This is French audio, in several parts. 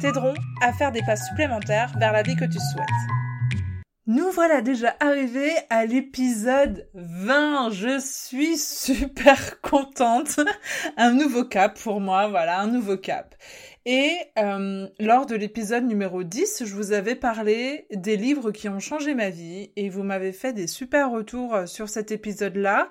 t'aideront à faire des pas supplémentaires vers la vie que tu souhaites. Nous voilà déjà arrivés à l'épisode 20. Je suis super contente. un nouveau cap pour moi, voilà, un nouveau cap. Et euh, lors de l'épisode numéro 10, je vous avais parlé des livres qui ont changé ma vie et vous m'avez fait des super retours sur cet épisode-là.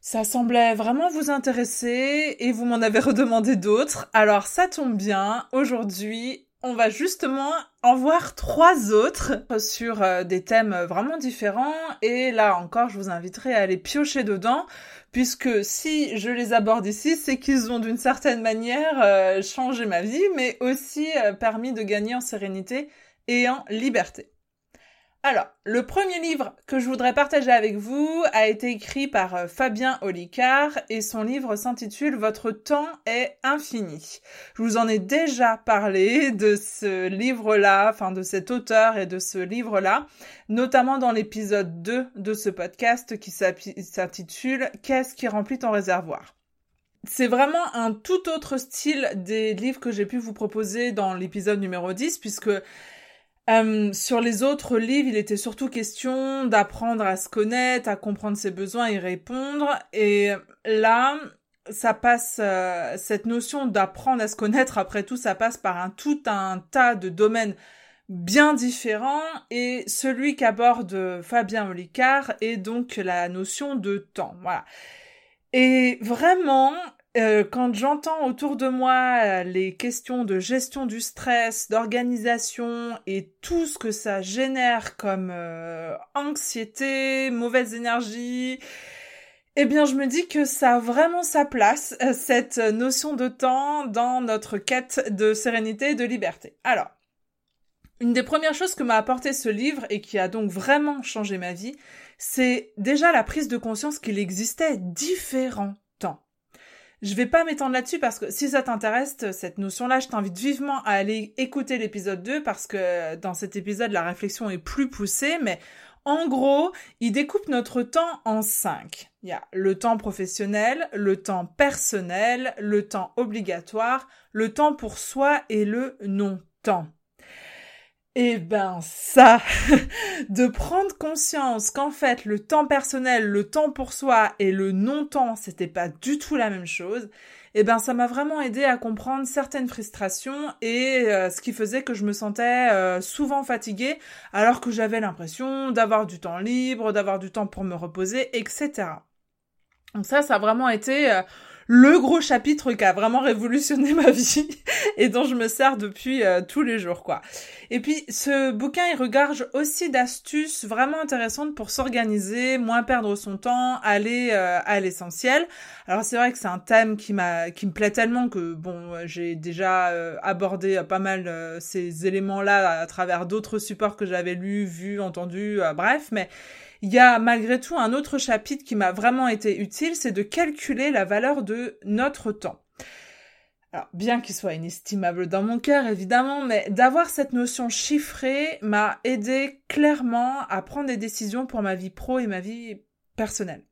Ça semblait vraiment vous intéresser et vous m'en avez redemandé d'autres. Alors ça tombe bien, aujourd'hui on va justement en voir trois autres sur euh, des thèmes vraiment différents et là encore je vous inviterai à aller piocher dedans puisque si je les aborde ici c'est qu'ils ont d'une certaine manière euh, changé ma vie mais aussi euh, permis de gagner en sérénité et en liberté. Alors, le premier livre que je voudrais partager avec vous a été écrit par euh, Fabien Olicard et son livre s'intitule Votre temps est infini. Je vous en ai déjà parlé de ce livre-là, enfin de cet auteur et de ce livre-là, notamment dans l'épisode 2 de ce podcast qui s'intitule Qu'est-ce qui remplit ton réservoir? C'est vraiment un tout autre style des livres que j'ai pu vous proposer dans l'épisode numéro 10 puisque euh, sur les autres livres, il était surtout question d'apprendre à se connaître, à comprendre ses besoins, et répondre. Et là, ça passe, euh, cette notion d'apprendre à se connaître, après tout, ça passe par un tout un tas de domaines bien différents. Et celui qu'aborde Fabien Olicard est donc la notion de temps. Voilà. Et vraiment, euh, quand j'entends autour de moi euh, les questions de gestion du stress, d'organisation et tout ce que ça génère comme euh, anxiété, mauvaise énergie, eh bien je me dis que ça a vraiment sa place, cette notion de temps dans notre quête de sérénité et de liberté. Alors, une des premières choses que m'a apporté ce livre et qui a donc vraiment changé ma vie, c'est déjà la prise de conscience qu'il existait différents je vais pas m'étendre là-dessus parce que si ça t'intéresse, cette notion-là, je t'invite vivement à aller écouter l'épisode 2 parce que dans cet épisode, la réflexion est plus poussée, mais en gros, il découpe notre temps en cinq. Il y a le temps professionnel, le temps personnel, le temps obligatoire, le temps pour soi et le non-temps. Eh ben ça, de prendre conscience qu'en fait le temps personnel, le temps pour soi et le non-temps, c'était pas du tout la même chose, eh ben ça m'a vraiment aidé à comprendre certaines frustrations et euh, ce qui faisait que je me sentais euh, souvent fatiguée alors que j'avais l'impression d'avoir du temps libre, d'avoir du temps pour me reposer, etc. Donc ça, ça a vraiment été euh, le gros chapitre qui a vraiment révolutionné ma vie et dont je me sers depuis euh, tous les jours, quoi. Et puis, ce bouquin, il regorge aussi d'astuces vraiment intéressantes pour s'organiser, moins perdre son temps, aller euh, à l'essentiel. Alors, c'est vrai que c'est un thème qui m'a, qui me plaît tellement que, bon, j'ai déjà euh, abordé pas mal ces éléments-là à travers d'autres supports que j'avais lus, vus, entendus, bref, mais il y a malgré tout un autre chapitre qui m'a vraiment été utile, c'est de calculer la valeur de notre temps. Bien qu'il soit inestimable dans mon cœur, évidemment, mais d'avoir cette notion chiffrée m'a aidé clairement à prendre des décisions pour ma vie pro et ma vie personnelle.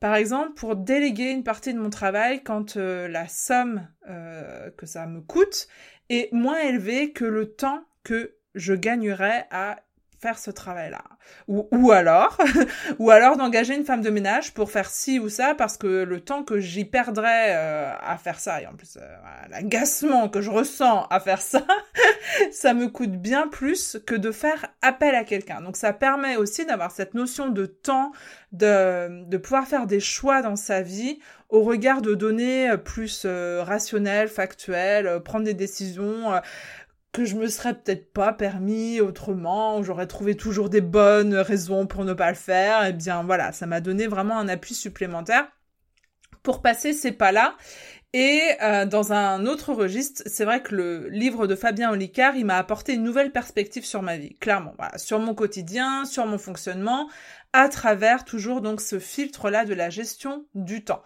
Par exemple, pour déléguer une partie de mon travail quand euh, la somme euh, que ça me coûte est moins élevée que le temps que je gagnerais à ce travail-là. Ou, ou alors, ou alors d'engager une femme de ménage pour faire ci ou ça, parce que le temps que j'y perdrais euh, à faire ça, et en plus euh, l'agacement que je ressens à faire ça, ça me coûte bien plus que de faire appel à quelqu'un. Donc ça permet aussi d'avoir cette notion de temps, de, de pouvoir faire des choix dans sa vie au regard de données plus euh, rationnelles, factuelles, prendre des décisions que je me serais peut-être pas permis autrement, j'aurais trouvé toujours des bonnes raisons pour ne pas le faire, et eh bien voilà, ça m'a donné vraiment un appui supplémentaire pour passer ces pas-là Et euh, dans un autre registre, c'est vrai que le livre de Fabien Olicard, il m'a apporté une nouvelle perspective sur ma vie, clairement, voilà, sur mon quotidien, sur mon fonctionnement, à travers toujours donc ce filtre-là de la gestion du temps.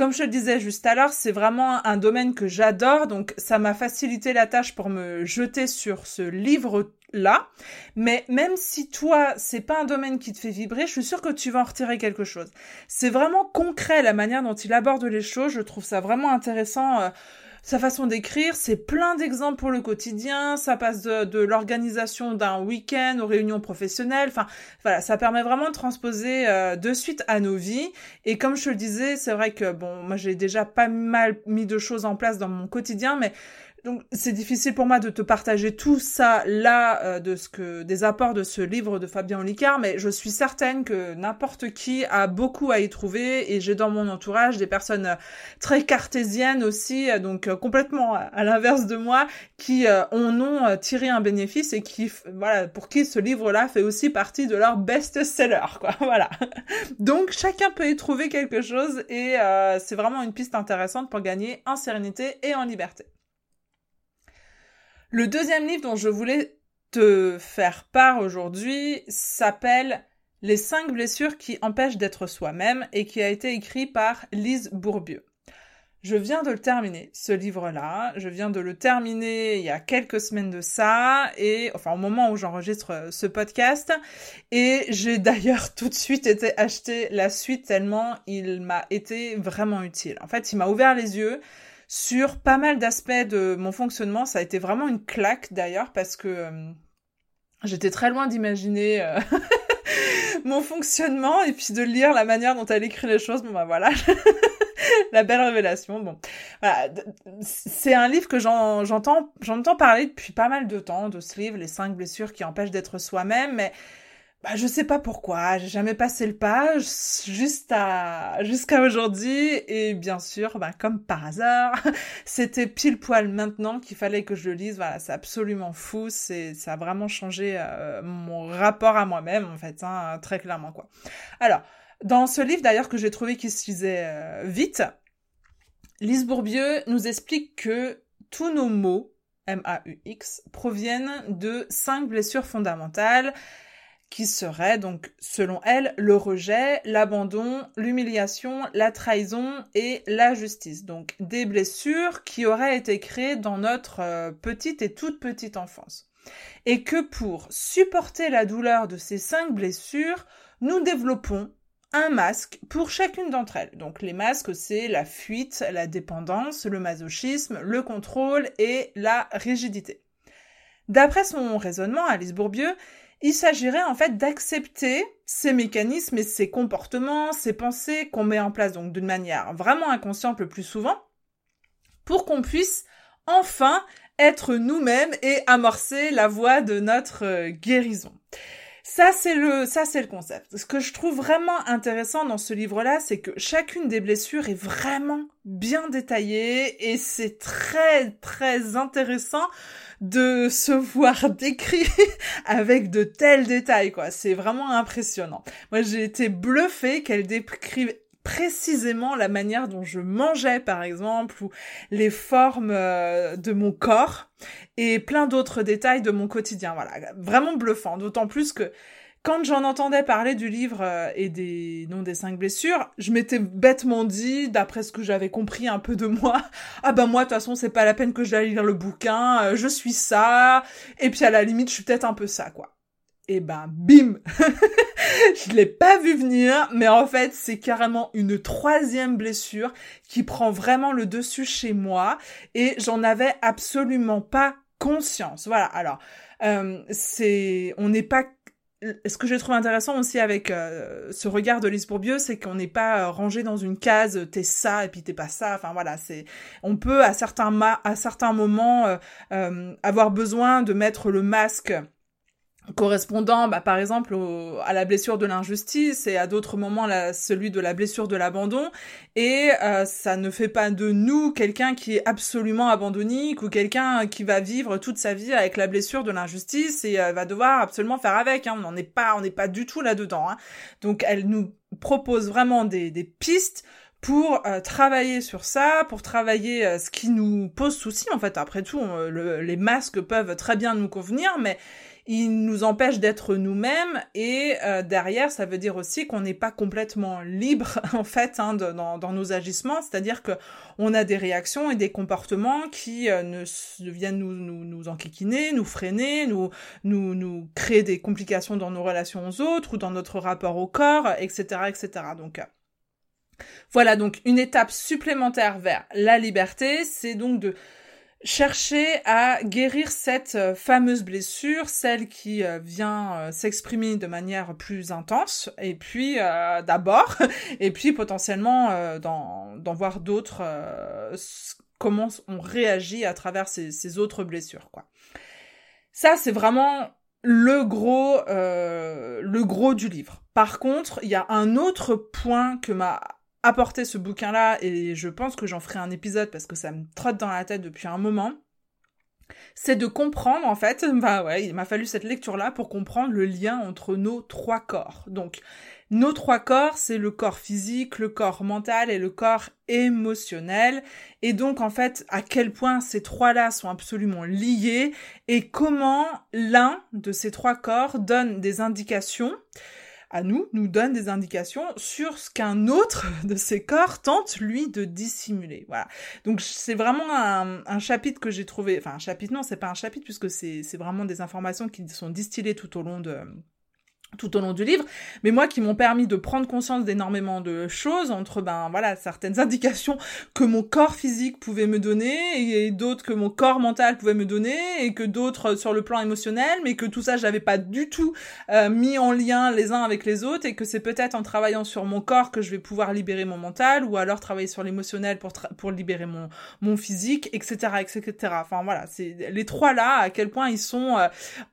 Comme je le disais juste alors, c'est vraiment un domaine que j'adore, donc ça m'a facilité la tâche pour me jeter sur ce livre là. Mais même si toi, c'est pas un domaine qui te fait vibrer, je suis sûre que tu vas en retirer quelque chose. C'est vraiment concret la manière dont il aborde les choses. Je trouve ça vraiment intéressant. Sa façon d'écrire, c'est plein d'exemples pour le quotidien, ça passe de, l'organisation d'un week-end aux réunions professionnelles, enfin voilà, ça permet vraiment de transposer euh, de suite à nos vies. Et comme je le disais, c'est vrai que bon, moi j'ai déjà pas mal mis de choses en place dans mon quotidien, mais donc c'est difficile pour moi de te partager tout ça là euh, de ce que des apports de ce livre de Fabien Olicard, mais je suis certaine que n'importe qui a beaucoup à y trouver et j'ai dans mon entourage des personnes euh, très cartésiennes aussi, euh, donc complètement à l'inverse de moi, qui en ont tiré un bénéfice et qui voilà pour qui ce livre-là fait aussi partie de leur best-seller quoi. Voilà. Donc chacun peut y trouver quelque chose et c'est vraiment une piste intéressante pour gagner en sérénité et en liberté. Le deuxième livre dont je voulais te faire part aujourd'hui s'appelle Les cinq blessures qui empêchent d'être soi-même et qui a été écrit par Lise Bourbieu. Je viens de le terminer, ce livre-là. Je viens de le terminer il y a quelques semaines de ça, et enfin au moment où j'enregistre ce podcast. Et j'ai d'ailleurs tout de suite été acheter la suite tellement il m'a été vraiment utile. En fait, il m'a ouvert les yeux sur pas mal d'aspects de mon fonctionnement. Ça a été vraiment une claque d'ailleurs parce que euh, j'étais très loin d'imaginer euh, mon fonctionnement et puis de lire la manière dont elle écrit les choses. Bon bah voilà. la belle révélation. Bon, voilà. c'est un livre que j'entends, j'entends parler depuis pas mal de temps de ce livre, les cinq blessures qui empêchent d'être soi-même, mais bah, je sais pas pourquoi, j'ai jamais passé le pas, juste à, jusqu'à aujourd'hui, et bien sûr, bah, comme par hasard, c'était pile poil maintenant qu'il fallait que je le lise, voilà, c'est absolument fou, c'est, ça a vraiment changé euh, mon rapport à moi-même, en fait, hein, très clairement, quoi. Alors, dans ce livre, d'ailleurs, que j'ai trouvé qui se lisait euh, vite, Lise Bourbieu nous explique que tous nos mots, M-A-U-X, proviennent de cinq blessures fondamentales, qui serait donc, selon elle, le rejet, l'abandon, l'humiliation, la trahison et la justice. Donc des blessures qui auraient été créées dans notre euh, petite et toute petite enfance. Et que pour supporter la douleur de ces cinq blessures, nous développons un masque pour chacune d'entre elles. Donc les masques, c'est la fuite, la dépendance, le masochisme, le contrôle et la rigidité. D'après son raisonnement, Alice Bourbieu, il s'agirait en fait d'accepter ces mécanismes et ces comportements, ces pensées qu'on met en place donc d'une manière vraiment inconsciente le plus souvent, pour qu'on puisse enfin être nous-mêmes et amorcer la voie de notre euh, guérison. Ça c'est le ça c'est le concept. Ce que je trouve vraiment intéressant dans ce livre-là, c'est que chacune des blessures est vraiment bien détaillée et c'est très très intéressant de se voir décrit avec de tels détails, quoi. C'est vraiment impressionnant. Moi, j'ai été bluffée qu'elle décrive précisément la manière dont je mangeais par exemple ou les formes euh, de mon corps et plein d'autres détails de mon quotidien. Voilà vraiment bluffant. D'autant plus que quand j'en entendais parler du livre euh, et des noms des cinq blessures, je m'étais bêtement dit, d'après ce que j'avais compris un peu de moi, ah ben moi de toute façon c'est pas la peine que j'aille lire le bouquin, euh, je suis ça, et puis à la limite je suis peut-être un peu ça quoi. Et ben bim, je l'ai pas vu venir, mais en fait c'est carrément une troisième blessure qui prend vraiment le dessus chez moi, et j'en avais absolument pas conscience. Voilà. Alors euh, c'est, on n'est pas ce que je trouve intéressant aussi avec euh, ce regard de Lise Bourbieu, c'est qu'on n'est pas euh, rangé dans une case t'es ça et puis t'es pas ça. Enfin voilà, c'est on peut à certains à certains moments avoir besoin de mettre le masque correspondant bah, par exemple à la blessure de l'injustice et à d'autres moments celui de la blessure de l'abandon et euh, ça ne fait pas de nous quelqu'un qui est absolument abandonnique ou quelqu'un qui va vivre toute sa vie avec la blessure de l'injustice et euh, va devoir absolument faire avec hein. on n'en est pas on n'est pas du tout là dedans hein. donc elle nous propose vraiment des, des pistes pour travailler sur ça, pour travailler ce qui nous pose souci. En fait, après tout, les masques peuvent très bien nous convenir, mais il nous empêche d'être nous-mêmes et euh, derrière ça veut dire aussi qu'on n'est pas complètement libre en fait hein, dans, dans, nos agissements c'est-à-dire que on a des réactions et des comportements qui euh, ne, viennent nous, nous, nous enquiquiner, nous freiner, nous, nous, nous créer des complications dans nos relations aux autres ou dans notre rapport au corps, etc. etc. Donc euh, voilà donc une étape supplémentaire vers la liberté, c'est donc de chercher à guérir cette euh, fameuse blessure, celle qui euh, vient euh, s'exprimer de manière plus intense, et puis d'abord, et puis potentiellement d'en voir d'autres, comment on réagit à travers ces, ces autres blessures. Quoi. Ça, c'est vraiment le gros, le gros du livre. Par contre, il y a un autre point que m'a apporter ce bouquin-là, et je pense que j'en ferai un épisode parce que ça me trotte dans la tête depuis un moment, c'est de comprendre en fait, bah ouais, il m'a fallu cette lecture-là pour comprendre le lien entre nos trois corps. Donc, nos trois corps, c'est le corps physique, le corps mental et le corps émotionnel. Et donc, en fait, à quel point ces trois-là sont absolument liés et comment l'un de ces trois corps donne des indications à nous, nous donne des indications sur ce qu'un autre de ces corps tente, lui, de dissimuler. Voilà. Donc, c'est vraiment un, un, chapitre que j'ai trouvé, enfin, un chapitre, non, c'est pas un chapitre, puisque c'est vraiment des informations qui sont distillées tout au long de, tout au long du livre, mais moi qui m'ont permis de prendre conscience d'énormément de choses entre ben voilà certaines indications que mon corps physique pouvait me donner et d'autres que mon corps mental pouvait me donner et que d'autres sur le plan émotionnel, mais que tout ça j'avais pas du tout euh, mis en lien les uns avec les autres et que c'est peut-être en travaillant sur mon corps que je vais pouvoir libérer mon mental ou alors travailler sur l'émotionnel pour pour libérer mon mon physique, etc., etc. Enfin voilà, c'est les trois là à quel point ils sont euh,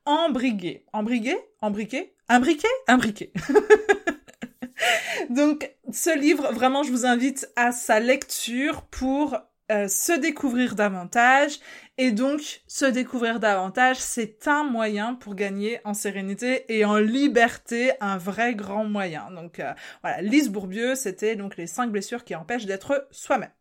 embrigués, embrigués, embriqués un briquet? Un briquet. Donc, ce livre, vraiment, je vous invite à sa lecture pour euh, se découvrir davantage. Et donc, se découvrir davantage, c'est un moyen pour gagner en sérénité et en liberté, un vrai grand moyen. Donc, euh, voilà, Lise Bourbieu, c'était donc les cinq blessures qui empêchent d'être soi-même.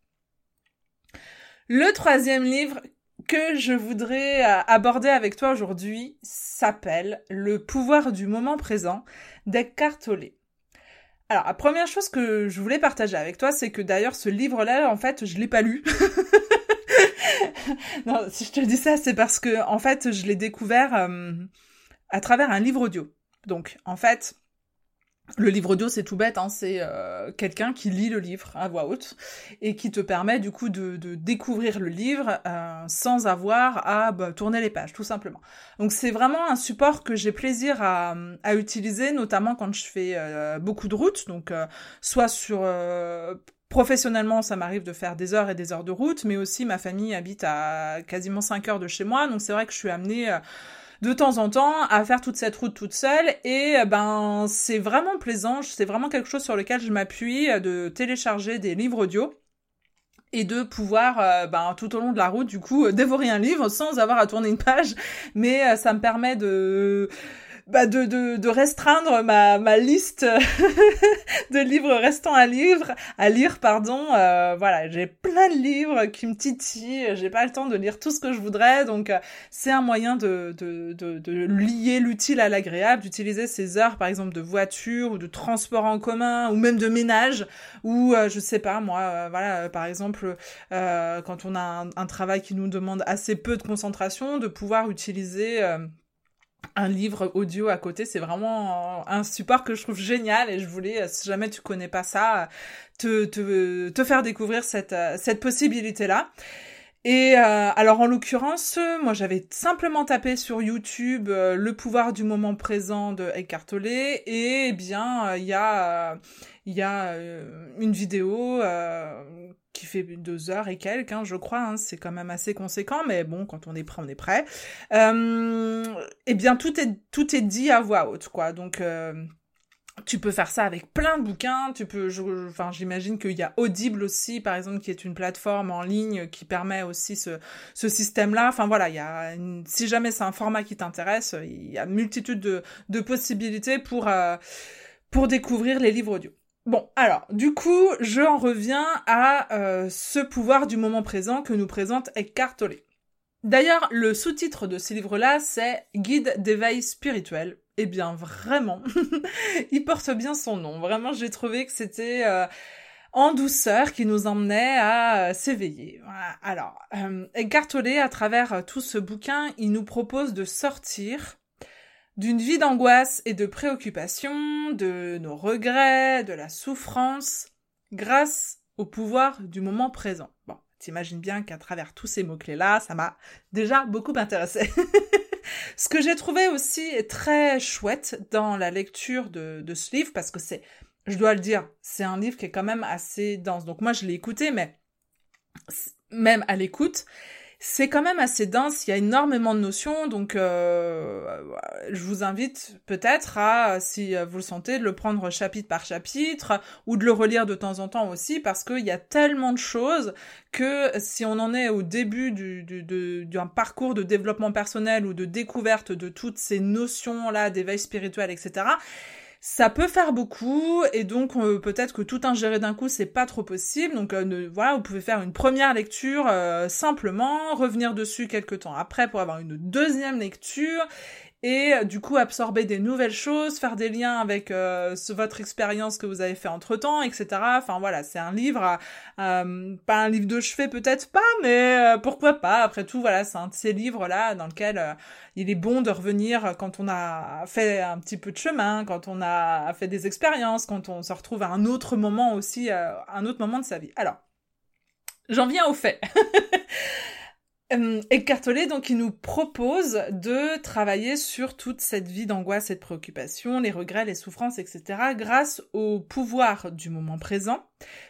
Le troisième livre que je voudrais euh, aborder avec toi aujourd'hui s'appelle Le pouvoir du moment présent d'Eckhart Tolle. Alors, la première chose que je voulais partager avec toi, c'est que d'ailleurs ce livre-là, en fait, je l'ai pas lu. non, si je te dis ça, c'est parce que en fait, je l'ai découvert euh, à travers un livre audio. Donc, en fait, le livre audio, c'est tout bête, hein, c'est euh, quelqu'un qui lit le livre à voix haute et qui te permet du coup de, découvrir le livre euh, sans avoir à bah, tourner les pages, tout simplement. Donc c'est vraiment un support que j'ai plaisir à, utiliser, notamment quand je fais euh, beaucoup de routes, donc soit sur Professionnellement, ça m'arrive de faire des heures et des heures de route, mais aussi ma famille habite à quasiment 5 heures de chez moi, donc c'est vrai que je suis amenée de temps en temps à faire toute cette route toute seule. Et euh, ben c'est vraiment plaisant, c'est vraiment quelque chose sur lequel je m'appuie euh, de télécharger des livres audio et de pouvoir euh, ben, tout au long de la route du coup dévorer un livre sans avoir à tourner une page. Mais ça me permet de bah, de, de, restreindre ma, ma liste de livres restants à lire, à lire pardon. Euh, voilà, j'ai plein de livres qui me titillent, j'ai pas le temps de lire tout ce que je voudrais, donc euh, c'est un moyen de, de, de, de lier l'utile à l'agréable, d'utiliser ces heures par exemple de voiture ou de transport en commun ou même de ménage ou euh, je sais pas moi, voilà par exemple quand on a un, un, travail qui nous demande assez peu de concentration, de pouvoir utiliser un livre audio à côté, c'est vraiment un support que je trouve génial et je voulais, si jamais tu connais pas ça, te, te, te faire découvrir cette, cette possibilité-là. Et euh, alors en l'occurrence, moi j'avais simplement tapé sur YouTube euh, le pouvoir du moment présent de Eckhart Tolle et eh bien euh, il y a il y a une vidéo qui fait deux heures et quelques, hein, je crois, hein, c'est quand même assez conséquent, mais bon, quand on est prêt, on est prêt. Euh, eh bien, tout est dit à voix haute, quoi. Donc euh, tu peux faire ça avec plein de bouquins. Tu peux, enfin, j'imagine qu'il y a Audible aussi, par exemple, qui est une plateforme en ligne qui permet aussi ce, système-là. Enfin voilà, si jamais c'est un format qui t'intéresse, il y a multitude de, de possibilités pour euh, pour découvrir les livres audio. Bon, alors, du coup, je en reviens à euh, ce pouvoir du moment présent que nous présente Eckhart Tolle. D'ailleurs, le sous-titre de ce livre-là, c'est Guide d'éveil spirituel. Eh bien, vraiment, il porte bien son nom. Vraiment, j'ai trouvé que c'était euh, en douceur qui nous emmenait à euh, s'éveiller. Alors, Eckhart Tolle, à travers tout ce bouquin, il nous propose de sortir d'une vie d'angoisse et de préoccupation, de nos regrets, de la souffrance, grâce au pouvoir du moment présent. Bon, t'imagines bien qu'à travers tous ces mots-clés-là, ça m'a déjà beaucoup intéressé. ce que j'ai trouvé aussi très chouette dans la lecture de, de ce livre, parce que c'est, je dois le dire, c'est un livre qui est quand même assez dense. Donc moi, je l'ai écouté, mais même à l'écoute, c'est quand même assez dense, il y a énormément de notions, donc euh, je vous invite peut-être à, si vous le sentez, de le prendre chapitre par chapitre ou de le relire de temps en temps aussi, parce qu'il y a tellement de choses que si on en est au début du, du, d'un parcours de développement personnel ou de découverte de toutes ces notions-là d'éveil spirituel, etc., ça peut faire beaucoup et donc euh, peut-être que tout ingérer d'un coup c'est pas trop possible. Donc euh, voilà, vous pouvez faire une première lecture euh, simplement, revenir dessus quelques temps après pour avoir une deuxième lecture et euh, du coup absorber des nouvelles choses, faire des liens avec euh, votre expérience que vous avez fait entre temps, etc. Enfin voilà, c'est un livre, euh, pas un livre de chevet peut-être pas, mais pourquoi pas. Après tout, voilà, c'est un de ces livres là dans lequel il est bon de revenir quand on a fait un petit peu de chemin, quand on a fait des expériences, quand on se retrouve à un autre moment aussi, un autre moment de sa vie. Alors, j'en viens au fait. Euh, Eckhart donc, il nous propose de travailler sur toute cette vie d'angoisse et de préoccupation, les regrets, les souffrances, etc., grâce au pouvoir du moment présent,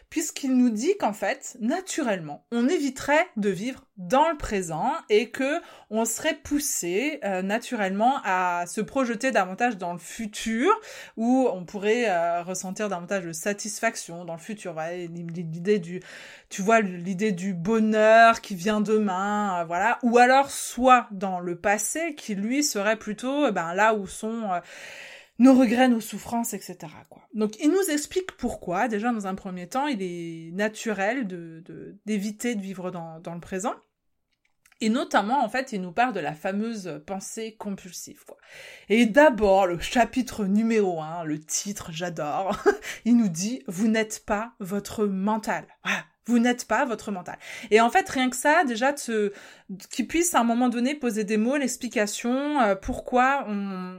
puisqu'il nous dit qu'en fait, naturellement, on éviterait de vivre dans le présent et que on serait poussé euh, naturellement à se projeter davantage dans le futur où on pourrait euh, ressentir davantage de satisfaction dans le futur. Voilà, l'idée du tu vois l'idée du bonheur qui vient demain euh, voilà. Ou alors soit dans le passé qui lui serait plutôt ben là où sont nos regrets, nos souffrances, etc. Quoi. Donc il nous explique pourquoi, déjà dans un premier temps, il est naturel de d'éviter de, vivre dans, dans le présent. Et notamment, en fait, il nous parle de la fameuse pensée compulsive. Quoi. Et d'abord, le chapitre numéro 1, le titre, j'adore, il nous dit « Vous n'êtes pas votre mental voilà. Vous n'êtes pas votre mental. Et en fait, rien que ça, déjà, de qu'il puisse à un moment donné poser des mots, l'explication, euh, pourquoi on,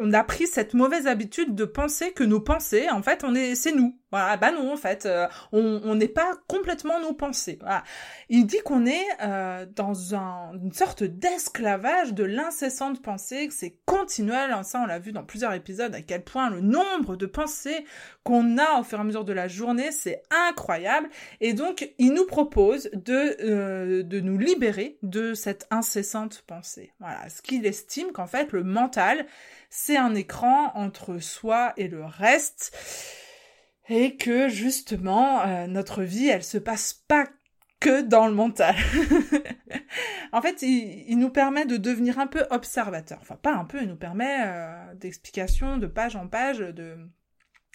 on a pris cette mauvaise habitude de penser que nos pensées, en fait, on est, c'est nous. Voilà, bah non, en fait, euh, on n'est pas complètement nos pensées. Voilà. Il dit qu'on est euh, dans un, une sorte d'esclavage de l'incessante pensée, que c'est continuel. Hein, ça, on l'a vu dans plusieurs épisodes, à quel point le nombre de pensées qu'on a au fur et à mesure de la journée, c'est incroyable. Et donc, il nous propose de, euh, de nous libérer de cette incessante pensée. Voilà, ce qu'il estime qu'en fait, le mental, c'est un écran entre soi et le reste et que justement euh, notre vie elle se passe pas que dans le mental. en fait, il, nous permet de devenir un peu observateur. Enfin, pas un peu, il nous permet euh, d'explication de page en page, de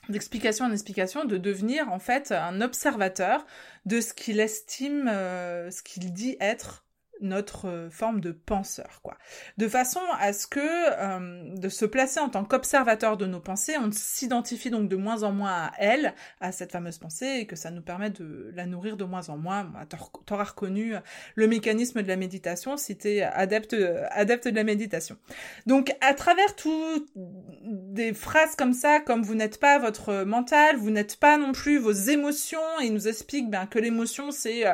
d'explication en explication, de devenir en fait un observateur de ce qu'il estime, euh, ce qu'il dit être notre euh, forme de penseur, quoi. De façon à ce que, euh, de se placer en tant qu'observateur de nos pensées, on s'identifie donc de moins en moins à elle, à cette fameuse pensée, et que ça nous permet de la nourrir de moins en moins. T'auras reconnu le mécanisme de la méditation si t'es adepte, adepte de la méditation. Donc, à travers tout des phrases comme ça, comme vous n'êtes pas votre mental, vous n'êtes pas non plus vos émotions, et il nous explique ben, que l'émotion c'est euh,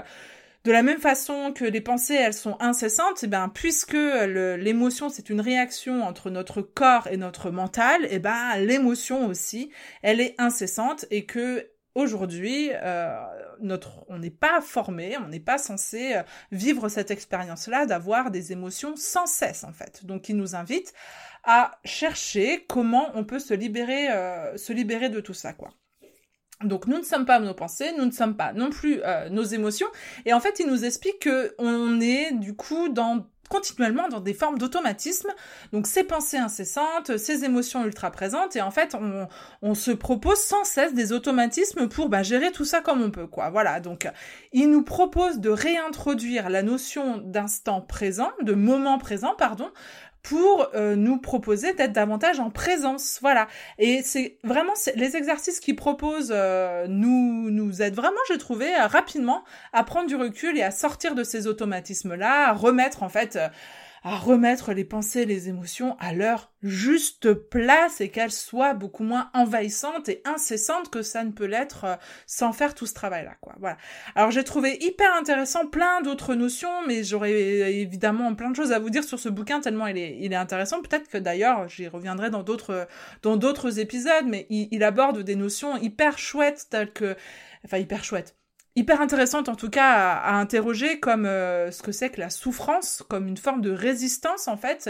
de la même façon que les pensées, elles sont incessantes, et eh ben puisque l'émotion c'est une réaction entre notre corps et notre mental, et eh ben l'émotion aussi, elle est incessante et que aujourd'hui, euh, notre, on n'est pas formé, on n'est pas censé euh, vivre cette expérience-là d'avoir des émotions sans cesse en fait. Donc, il nous invite à chercher comment on peut se libérer, euh, se libérer de tout ça, quoi. Donc nous ne sommes pas nos pensées, nous ne sommes pas non plus euh, nos émotions. Et en fait, il nous explique que on est du coup dans continuellement dans des formes d'automatisme. Donc ces pensées incessantes, ces émotions ultra présentes, et en fait on, on se propose sans cesse des automatismes pour bah, gérer tout ça comme on peut, quoi. Voilà. Donc il nous propose de réintroduire la notion d'instant présent, de moment présent, pardon, pour euh, nous proposer d'être davantage en présence. Voilà. Et c'est vraiment les exercices qu'ils proposent euh, nous nous aident vraiment, j'ai trouvé, rapidement à prendre du recul et à sortir de ces automatismes-là, à remettre en fait à remettre les pensées, les émotions à leur juste place et qu'elles soient beaucoup moins envahissantes et incessantes que ça ne peut l'être euh, sans faire tout ce travail-là, quoi. Voilà. Alors j'ai trouvé hyper intéressant plein d'autres notions, mais j'aurais évidemment plein de choses à vous dire sur ce bouquin tellement il est, il est intéressant. Peut-être que d'ailleurs j'y reviendrai dans d'autres, dans d'autres épisodes, mais il, il aborde des notions hyper chouettes telles que, enfin hyper chouettes hyper intéressante en tout cas à, interroger comme euh, ce que c'est que la souffrance, comme une forme de résistance en fait.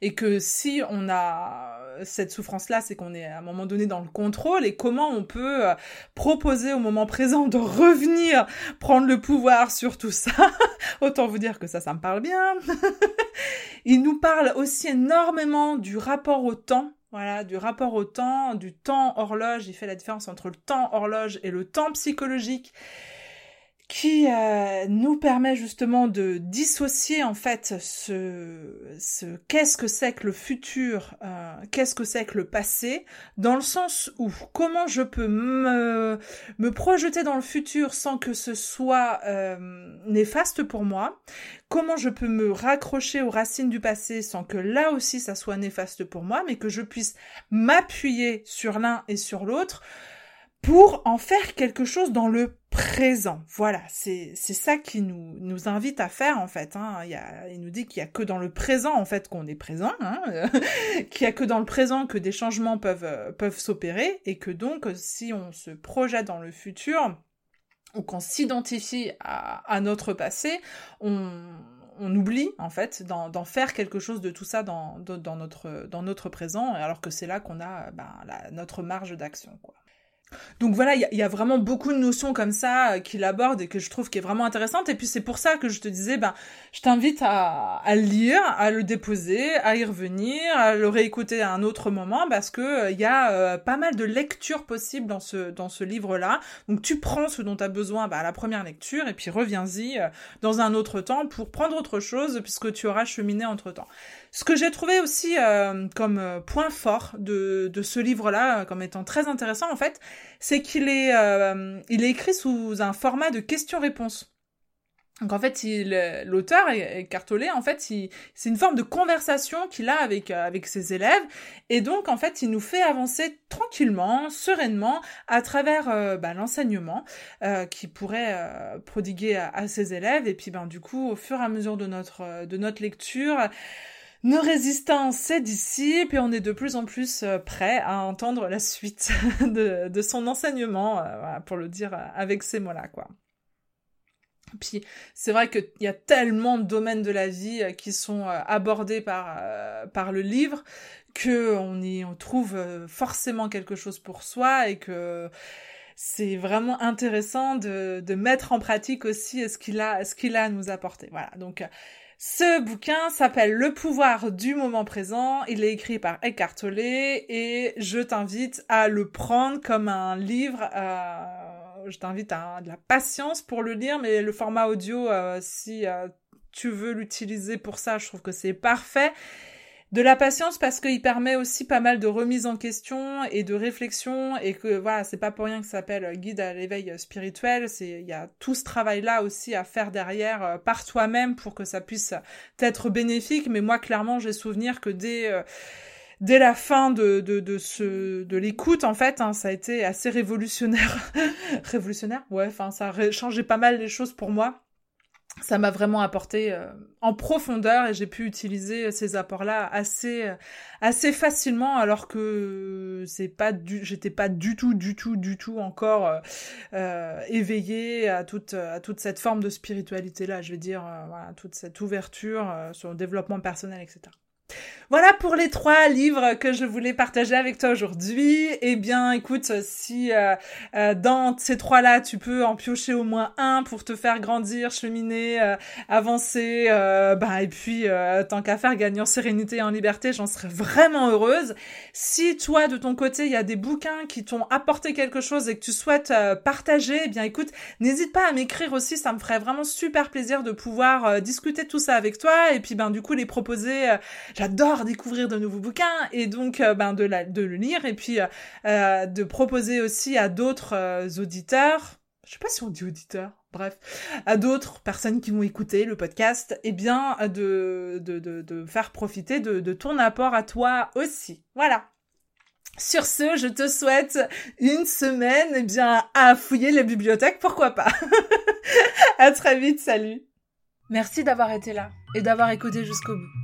Et que si on a cette souffrance-là, c'est qu'on est à un moment donné dans le contrôle et comment on peut euh, proposer au moment présent de revenir prendre le pouvoir sur tout ça? Autant vous dire que ça, ça me parle bien. Il nous parle aussi énormément du rapport au temps voilà, du rapport au temps, du temps horloge. Il fait la différence entre le temps horloge et le temps psychologique qui euh, nous permet justement de dissocier en fait ce, ce qu'est-ce que c'est que le futur, euh, qu'est-ce que c'est que le passé, dans le sens où comment je peux me, me projeter dans le futur sans que ce soit euh, néfaste pour moi, comment je peux me raccrocher aux racines du passé sans que là aussi ça soit néfaste pour moi, mais que je puisse m'appuyer sur l'un et sur l'autre pour en faire quelque chose dans le présent. Voilà, c'est ça qui nous, nous invite à faire en fait. Hein. Il, nous dit qu'il y a que dans le présent en fait qu'on est présent, hein, qu'il y a que dans le présent que des changements peuvent, peuvent s'opérer et que donc si on se projette dans le futur ou qu'on s'identifie à, à notre passé, on, on oublie en fait d'en faire quelque chose de tout ça dans, dans, notre, dans notre présent, alors que c'est là qu'on a ben, notre marge d'action. quoi. Donc voilà, il y, a vraiment beaucoup de notions comme ça euh, qu'il aborde et que je trouve qui est vraiment intéressante. Et puis c'est pour ça que je te disais, ben, je t'invite à, à, lire, à le déposer, à y revenir, à le réécouter à un autre moment, parce que euh, il y a euh, pas mal de lectures possibles dans ce dans ce livre-là. Donc tu prends ce dont tu as besoin ben, à la première lecture et puis reviens-y dans un autre temps pour prendre autre chose puisque tu auras cheminé entre temps. Ce que j'ai trouvé aussi euh, comme euh, point fort de, de ce livre-là, euh, comme étant très intéressant en fait, c'est qu'il est, il est écrit sous un format de questions-réponses. Donc en fait, l'auteur Cartolé, en fait, c'est une forme de conversation qu'il a avec avec ses élèves, et donc en fait, il nous fait avancer tranquillement, sereinement, à travers bah, l'enseignement euh, qu'il pourrait prodiguer à, à, ses élèves, et puis ben du coup, au fur et à mesure de notre de notre lecture, nos résistances se dissipent et on est de plus en plus euh, prêt à entendre la suite de, son enseignement, euh, pour le dire avec ces mots-là, quoi. Puis c'est vrai qu'il y a tellement de domaines de la vie euh, qui sont abordés par, le livre que on y trouve forcément quelque chose pour soi et que c'est vraiment intéressant de, de mettre en pratique aussi ce qu'il a ce qu'il a à nous apporter. Voilà donc ce bouquin s'appelle Le pouvoir du moment présent. Il est écrit par Eckhart Tolle et je t'invite à le prendre comme un livre. Euh, je t'invite à de la patience pour le lire, mais le format audio, euh, si euh, tu veux l'utiliser pour ça, je trouve que c'est parfait de la patience parce qu'il permet aussi pas mal de remise en question et de réflexion et que voilà c'est pas pour rien que ça s'appelle guide à l'éveil spirituel. C'est il y a tout ce travail là aussi à faire derrière euh, par toi-même pour que ça puisse être bénéfique. Mais moi clairement j'ai souvenir que dès euh, dès la fin de, de, de ce de l'écoute en fait hein, ça a été assez révolutionnaire. Révolutionnaire? Ouais enfin ça a changé pas mal les choses pour moi ça m'a vraiment apporté euh, en profondeur et j'ai pu utiliser ces apports-là assez euh, assez facilement alors que c'est pas du j'étais pas du tout du tout du tout encore euh, euh éveillée à toute à toute cette forme de spiritualité là je veux dire voilà toute cette ouverture sur le développement personnel etc Voilà pour les trois livres que je voulais partager avec toi aujourd'hui. Eh bien, écoute, si euh, euh, dans ces trois-là, tu peux en piocher au moins un pour te faire grandir, cheminer, euh, avancer, bah, et puis tant qu'à faire, gagner en sérénité et en liberté, j'en serais vraiment heureuse. Si toi, de ton côté, il y a des bouquins qui t'ont apporté quelque chose et que tu souhaites partager, eh bien, écoute, n'hésite pas à m'écrire aussi, ça me ferait vraiment super plaisir de pouvoir discuter tout ça avec toi et puis ben du coup les proposer. J'adore découvrir de nouveaux bouquins et donc euh, ben, de, le lire et puis euh, euh, de proposer aussi à d'autres auditeurs, je sais pas si on dit auditeurs, bref, à d'autres personnes qui vont écouter le podcast, et eh bien de, faire profiter de, de ton apport à toi aussi. Voilà. Sur ce, je te souhaite une semaine, eh bien, à fouiller les bibliothèques, pourquoi pas. à très vite, salut. Merci d'avoir été là et d'avoir écouté jusqu'au bout.